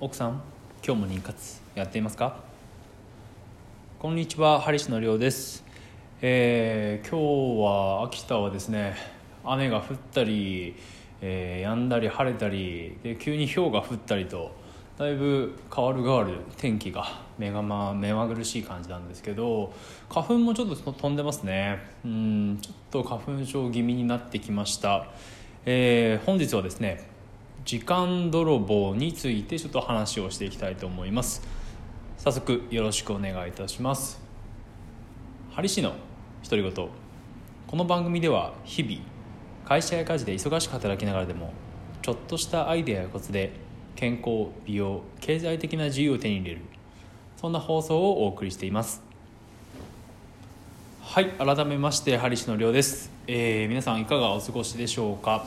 奥さん今日も妊活やっていますか？こんにちはハリシのりょうです、えー今日は秋田はですね雨が降ったり、えー止んだり晴れたりで急に氷が降ったりとだいぶ変わる変わる天気が目が、ま、目まぐるしい感じなんですけど花粉もちょっと飛んでますね。うんちょっと花粉症気味になってきました、えー本日はですね時間泥棒についてちょっと話をしていきたいと思います。早速よろしくお願いいたします。ハリシの独り言。この番組では日々会社や家事で忙しく働きながらでもちょっとしたアイデアやコツで健康美容経済的な自由を手に入れるそんな放送をお送りしています。はい改めましてハリシのりょうです、えー皆さんいかがお過ごしでしょうか？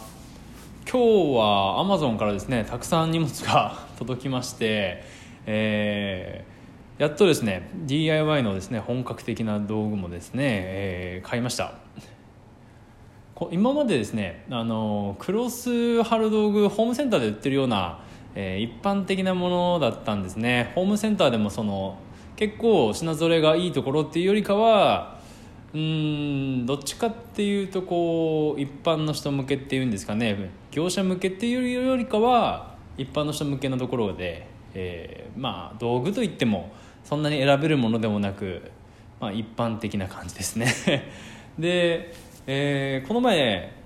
今日はアマゾンからですねたくさん荷物が 届きまして、えーやっとですね DIY のですね本格的な道具もですね、えー買いました。今までですねあのクロス貼る道具ホームセンターで売ってるような、えー一般的なものだったんですね。ホームセンターでもその結構品揃えがいいところっていうよりかはうんどっちかっていうとこう一般の人向けっていうんですかね。業者向けっていうよりかは一般の人向けのところで、えーまあ道具といってもそんなに選べるものでもなく、まあ、一般的な感じですね。で、えーこの前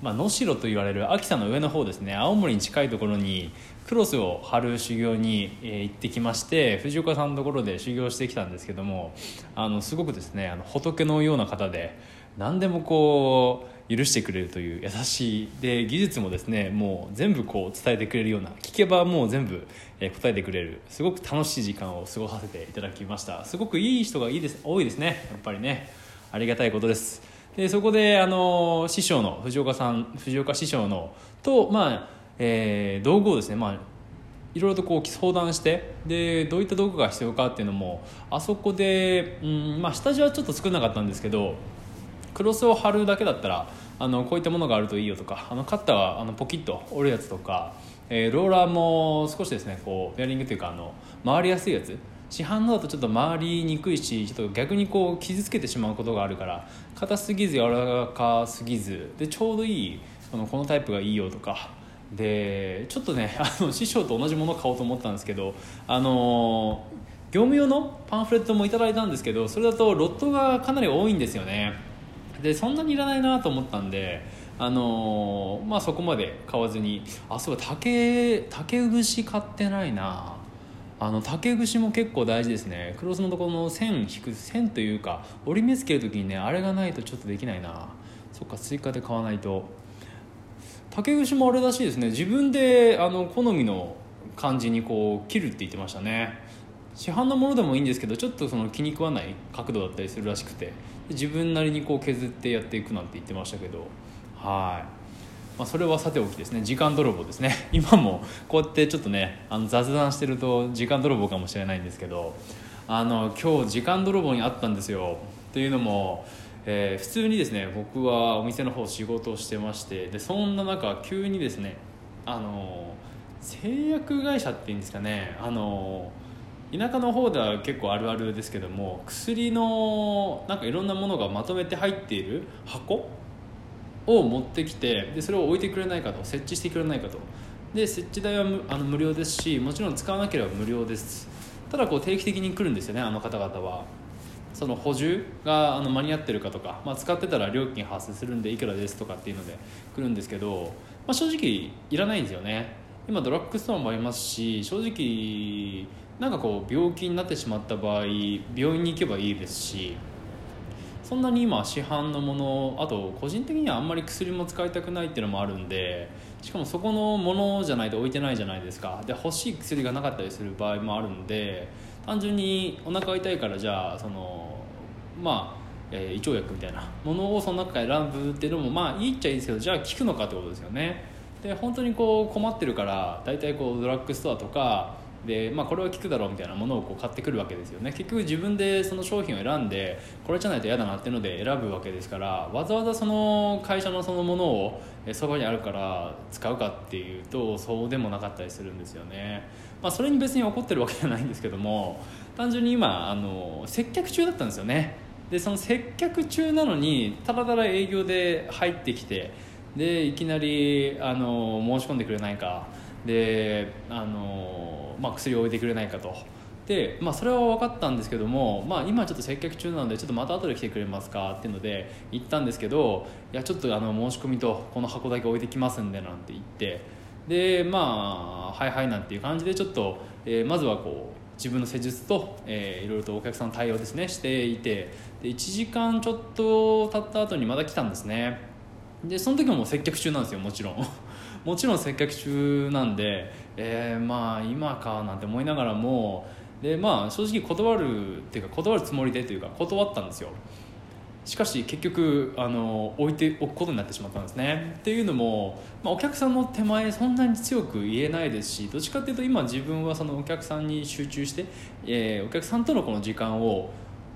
まあ、能代と言われる秋田の上の方ですね。青森に近いところにクロスを張る修行に、行ってきまして藤岡さんのところで修行してきたんですけどもあのすごくですねあの仏のような方で何でもこう許してくれるという優しい。で技術もですねもう全部こう伝えてくれるような聞けばもう全部、答えてくれる。すごく楽しい時間を過ごさせていただきました。すごくいい人がいいです多いですね。やっぱりね。ありがたいことです。でそこであの師匠の藤岡さん藤岡師匠のと、まあえー道具をですね、まあ、いろいろとこう相談してでどういった道具が必要かっていうのもあそこで、うんまあ、下地はちょっと作らなかったんですけどクロスを貼るだけだったらあのこういったものがあるといいよとかあのカッターはあのポキッと折るやつとか、えーローラーも少しですねこうベアリングというかあの回りやすいやつ市販のだとちょっと回りにくいしちょっと逆にこう傷つけてしまうことがあるから硬すぎず柔らかすぎずでちょうどいいそのこのタイプがいいよとか。でちょっとね あの師匠と同じものを買おうと思ったんですけどあの業務用のパンフレットもいただいたんですけどそれだとロットがかなり多いんですよね。でそんなにいらないなと思ったんであのまあそこまで買わずにあそうだ竹竹串買ってないな。あの竹串も結構大事ですね。クロスのところの線引く線というか折り目つける時にねあれがないとちょっとできないな。そっか追加で買わないと。竹串もあれらしいですね。自分であの好みの感じにこう切るって言ってましたね。市販のものでもいいんですけどちょっとその気に食わない角度だったりするらしくて自分なりにこう削ってやっていくなんて言ってましたけど。はい。まあ、それはさておきですね。時間泥棒ですね。今もこうやってちょっとねあの雑談してると時間泥棒かもしれないんですけどあの今日時間泥棒にあったんですよ。というのも、えー普通にですね僕はお店の方仕事をしてましてでそんな中急にですねあの製薬会社っていうんですかねあの田舎の方では結構あるあるですけども薬のなんかいろんなものがまとめて入っている箱を持ってきてでそれを置いてくれないかと設置してくれないかと。で設置代は無あの無料ですしもちろん使わなければ無料です。ただこう定期的に来るんですよねあの方々は。その補充があの間に合ってるかとか、まあ、使ってたら料金発生するんでいくらですとかっていうので来るんですけど、まあ、正直いらないんですよね。今ドラッグストアもありますし正直なんかこう病気になってしまった場合病院に行けばいいですしそんなに今市販のものあと個人的にはあんまり薬も使いたくないっていうのもあるんでしかもそこのものじゃないと置いてないじゃないですか。で欲しい薬がなかったりする場合もあるんで単純にお腹痛いからじゃあそのまあ、えー胃腸薬みたいなものをその中から選ぶっていうのもまあいいっちゃいいですけどじゃあ効くのかってことですよね。で本当にこう困ってるから大体こうドラッグストアとかで、まあ、これは効くだろうみたいなものをこう買ってくるわけですよね。結局自分でその商品を選んでこれじゃないと嫌だなっていうので選ぶわけですからわざわざその会社のそのものをそばにあるから使うかっていうとそうでもなかったりするんですよね、まあ、それに別に怒ってるわけじゃないんですけども単純に今あの接客中だったんですよね。でその接客中なのにただただ営業で入ってきてでいきなりあの申し込んでくれないかであの、まあ、薬を置いてくれないかと。で、まあ、それは分かったんですけども、まあ、今ちょっと接客中なのでちょっとまた後で来てくれますかっていうので行ったんですけどいやちょっとあの申し込みとこの箱だけ置いてきますんでなんて言って。でまあはいはいなんていう感じでちょっと、えー、まずはこう自分の施術と、えー、いろいろとお客さんの対応ですねしていて。で1時間ちょっと経った後にまた来たんですね。でその時も接客中なんですよもちろん。もちろん接客中なんで、えー、まあ今かなんて思いながらもでまあ正直断るっていうか断るつもりでというか断ったんですよ。しかし結局あの置いておくことになってしまったんですね。っていうのも、まあ、お客さんの手前そんなに強く言えないですしどっちかっていうと今自分はそのお客さんに集中して、えー、お客さんとのこの時間を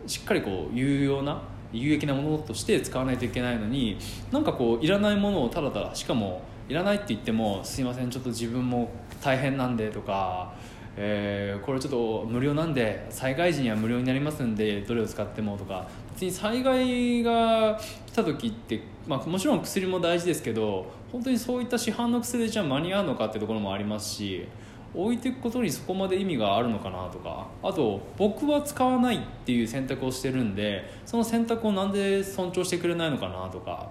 しっかりこう有用な有益なものとして使わないといけないのになんかこういらないものをただただしかもいらないって言っても「すいませんちょっと自分も大変なんで」とかえー、これちょっと無料なんで災害時には無料になりますんでどれを使ってもとか別に災害が来た時って、まあ、もちろん薬も大事ですけど本当にそういった市販の薬でじゃあ間に合うのかってところもありますし置いていくことにそこまで意味があるのかなとかあと僕は使わないっていう選択をしてるんでその選択をなんで尊重してくれないのかなとか。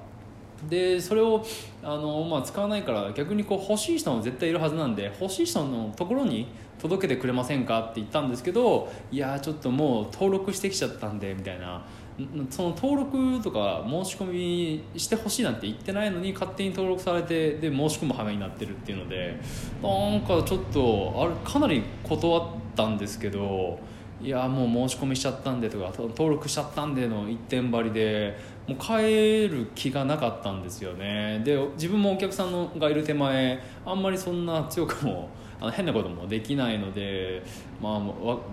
でそれをあの、まあ、使わないから逆にこう欲しい人も絶対いるはずなんで欲しい人のところに届けてくれませんかって言ったんですけどいやちょっともう登録してきちゃったんでみたいな。その登録とか申し込みしてほしいなんて言ってないのに勝手に登録されてで申し込む羽目になってるっていうのでなんかちょっとあれかなり断ったんですけどいやもう申し込みしちゃったんでとか登録しちゃったんでの一点張りでもう帰る気がなかったんですよね。で自分もお客さんのがいる手前あんまりそんな強くもあの変なこともできないのでまあ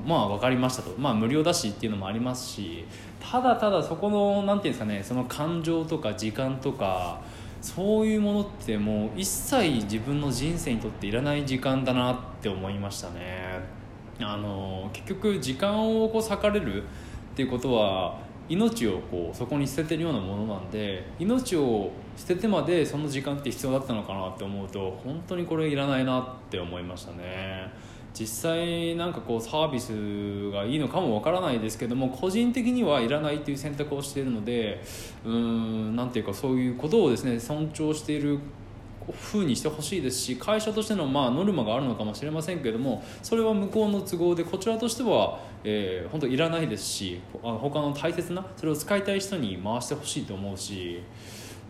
まあ分かりましたと。まあ無料だしっていうのもありますしただただそこの何て言うんですかねその感情とか時間とかそういうものってもう一切自分の人生にとっていらない時間だなって思いましたね。あの結局時間をこう割かれるっていうことは命をこうそこに捨ててるようなものなんで命を捨ててまでその時間って必要だったのかなって思うと本当にこれいらないなって思いましたね。実際なんかこうサービスがいいのかもわからないですけども個人的にはいらないっていう選択をしているのでうーんなんていうかそういうことをですね尊重している風にしてほしいですし会社としてのまあノルマがあるのかもしれませんけれどもそれは向こうの都合でこちらとしては、えー、本当いらないですしあの他の大切なそれを使いたい人に回してほしいと思うし。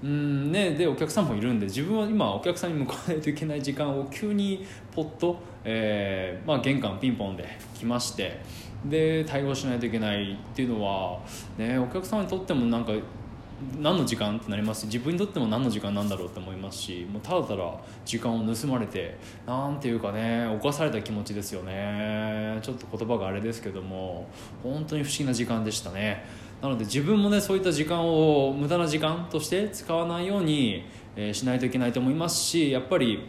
うんね、でお客さんもいるんで自分は今お客さんに向かわないといけない時間を急にポッと、えーまあ、玄関ピンポンで来ましてで対応しないといけないっていうのは、ね、お客さんにとってもなんか何の時間ってなります自分にとっても何の時間なんだろうって思いますしもうただただ時間を盗まれてなんていうかね犯された気持ちですよね。ちょっと言葉があれですけども本当に不思議な時間でしたね。なので自分もねそういった時間を無駄な時間として使わないように、え、しないといけないと思いますしやっぱり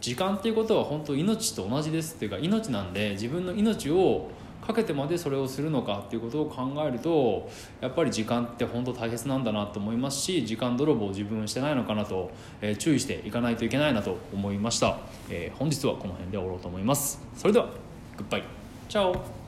時間っていうことは本当命と同じですっていうか命なんで自分の命をかけてまでそれをするのかっていうことを考えるとやっぱり時間って本当大切なんだなと思いますし時間泥棒を自分してないのかなと、えー、注意していかないといけないなと思いました、えー、本日はこの辺で終わろうと思います。それではグッバイ。チャオ。